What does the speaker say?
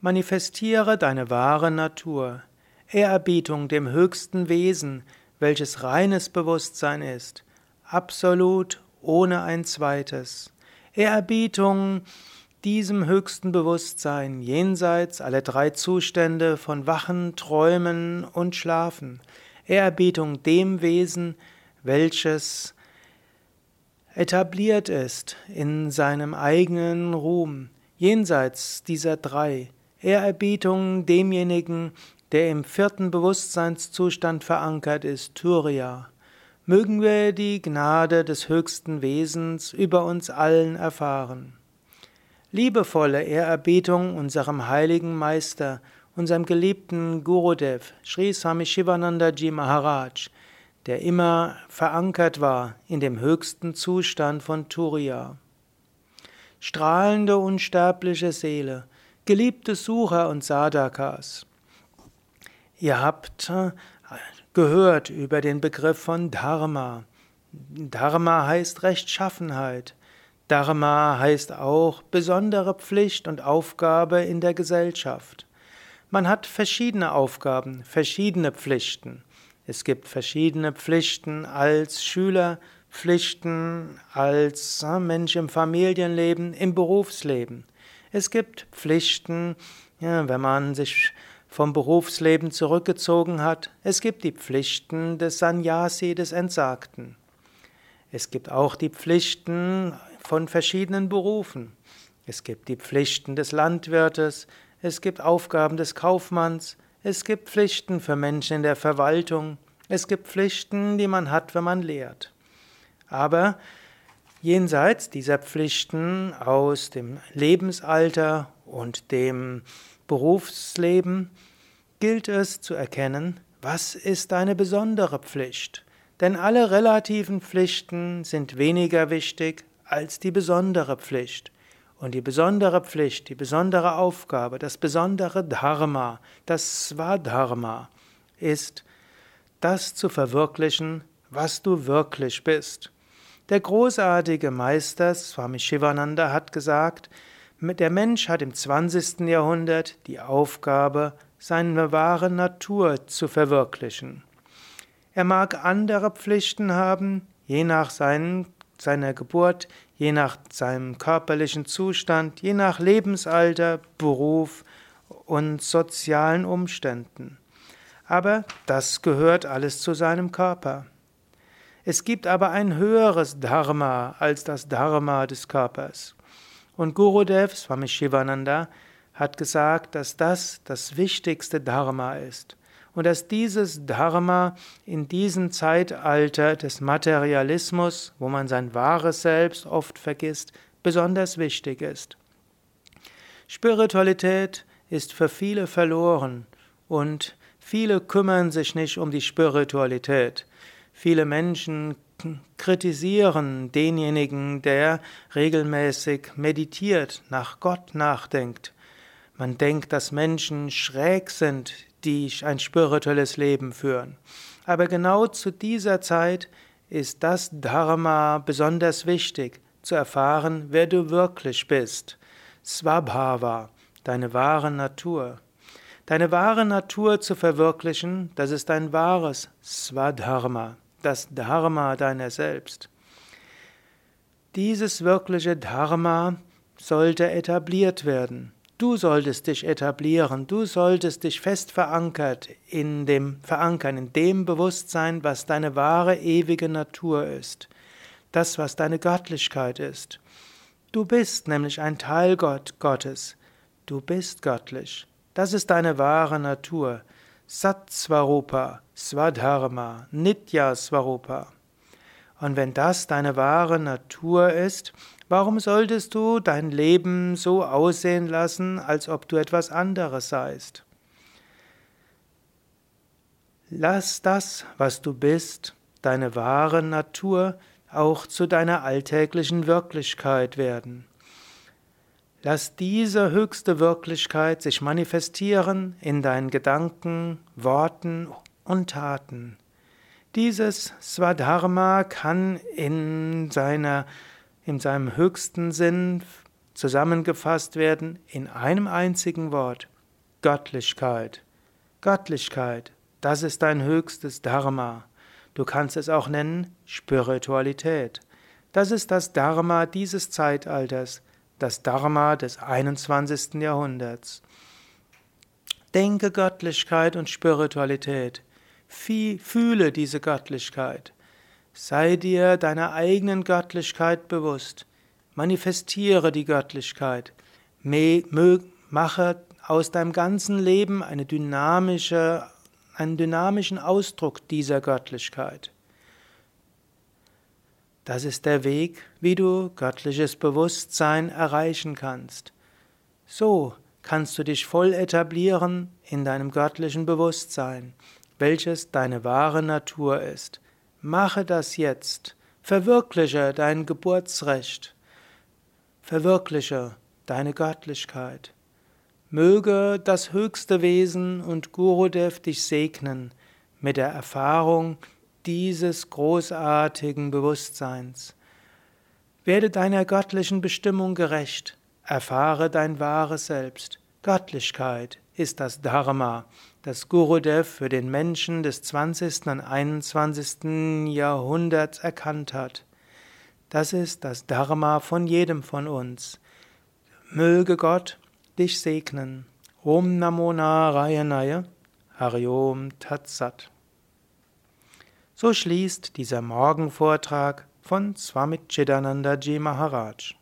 Manifestiere deine wahre Natur, Ehrerbietung dem höchsten Wesen, welches reines Bewusstsein ist, absolut ohne ein zweites. Ehrerbietung diesem höchsten Bewusstsein jenseits aller drei Zustände von Wachen, Träumen und Schlafen. Ehrerbietung dem Wesen, welches etabliert ist in seinem eigenen Ruhm, jenseits dieser drei. Ehrerbietung demjenigen, der im vierten Bewusstseinszustand verankert ist, Turiya. Mögen wir die Gnade des höchsten Wesens über uns allen erfahren. Liebevolle Ehrerbietung unserem heiligen Meister, unserem geliebten Gurudev, Sri Swami Shivanandaji Maharaj, der immer verankert war in dem höchsten Zustand von Turiya. Strahlende unsterbliche Seele, geliebte Sucher und Sadhakas, ihr habt äh, gehört über den Begriff von Dharma. Dharma heißt Rechtschaffenheit. Dharma heißt auch besondere Pflicht und Aufgabe in der Gesellschaft. Man hat verschiedene Aufgaben, verschiedene Pflichten. Es gibt verschiedene Pflichten als Schüler, Pflichten als äh, Mensch im Familienleben, im Berufsleben. Es gibt Pflichten, ja, wenn man sich vom Berufsleben zurückgezogen hat. Es gibt die Pflichten des Sannyasi, des Entsagten. Es gibt auch die Pflichten von verschiedenen Berufen. Es gibt die Pflichten des Landwirtes, es gibt Aufgaben des Kaufmanns, es gibt Pflichten für Menschen in der Verwaltung, es gibt Pflichten, die man hat, wenn man lehrt. Aber jenseits dieser Pflichten aus dem Lebensalter und dem Berufsleben gilt es zu erkennen, was ist deine besondere Pflicht. Denn alle relativen Pflichten sind weniger wichtig als die besondere Pflicht. Und die besondere Pflicht, die besondere Aufgabe, das besondere Dharma, das Swadharma, ist, das zu verwirklichen, was du wirklich bist. Der großartige Meister Swami Shivananda hat gesagt, der Mensch hat im 20. Jahrhundert die Aufgabe, seine wahre Natur zu verwirklichen. Er mag andere Pflichten haben, je nach seinen seiner Geburt, je nach seinem körperlichen Zustand, je nach Lebensalter, Beruf und sozialen Umständen. Aber das gehört alles zu seinem Körper. Es gibt aber ein höheres Dharma als das Dharma des Körpers. Und Gurudev Swami Shivananda hat gesagt, dass das das wichtigste Dharma ist und dass dieses Dharma in diesem Zeitalter des Materialismus, wo man sein wahres Selbst oft vergisst, besonders wichtig ist. Spiritualität ist für viele verloren und viele kümmern sich nicht um die Spiritualität. Viele Menschen kritisieren denjenigen, der regelmäßig meditiert, nach Gott nachdenkt. Man denkt, dass Menschen schräg sind, die ein spirituelles Leben führen. Aber genau zu dieser Zeit ist das Dharma besonders wichtig, zu erfahren, wer du wirklich bist. Swabhava, deine wahre Natur. Deine wahre Natur zu verwirklichen, das ist dein wahres Swadharma, das Dharma deiner selbst. Dieses wirkliche Dharma sollte etabliert werden. Du solltest dich etablieren, du solltest dich fest verankert in dem verankern in dem Bewusstsein, was deine wahre ewige Natur ist, das was deine Göttlichkeit ist. Du bist nämlich ein Teil Gott, Gottes. Du bist göttlich. Das ist deine wahre Natur. Satsvarupa, Swadharma, Nitya Swarupa. Und wenn das deine wahre Natur ist, Warum solltest du dein Leben so aussehen lassen, als ob du etwas anderes seist? Lass das, was du bist, deine wahre Natur, auch zu deiner alltäglichen Wirklichkeit werden. Lass diese höchste Wirklichkeit sich manifestieren in deinen Gedanken, Worten und Taten. Dieses Swadharma kann in seiner in seinem höchsten Sinn zusammengefasst werden in einem einzigen Wort. Göttlichkeit. Göttlichkeit, das ist dein höchstes Dharma. Du kannst es auch nennen Spiritualität. Das ist das Dharma dieses Zeitalters, das Dharma des 21. Jahrhunderts. Denke Göttlichkeit und Spiritualität. Fühle diese Göttlichkeit. Sei dir deiner eigenen Göttlichkeit bewusst. Manifestiere die Göttlichkeit. Mache aus deinem ganzen Leben eine dynamische, einen dynamischen Ausdruck dieser Göttlichkeit. Das ist der Weg, wie du göttliches Bewusstsein erreichen kannst. So kannst du dich voll etablieren in deinem göttlichen Bewusstsein, welches deine wahre Natur ist. Mache das jetzt. Verwirkliche dein Geburtsrecht. Verwirkliche deine Göttlichkeit. Möge das höchste Wesen und Gurudev dich segnen mit der Erfahrung dieses großartigen Bewusstseins. Werde deiner göttlichen Bestimmung gerecht, erfahre dein wahres Selbst. Göttlichkeit ist das Dharma, das Gurudev für den Menschen des 20. und 21. Jahrhunderts erkannt hat. Das ist das Dharma von jedem von uns. Möge Gott dich segnen. Om Namo Narayanaya Hariom Tatsat. So schließt dieser Morgenvortrag von Swami Chidananda Ji Maharaj.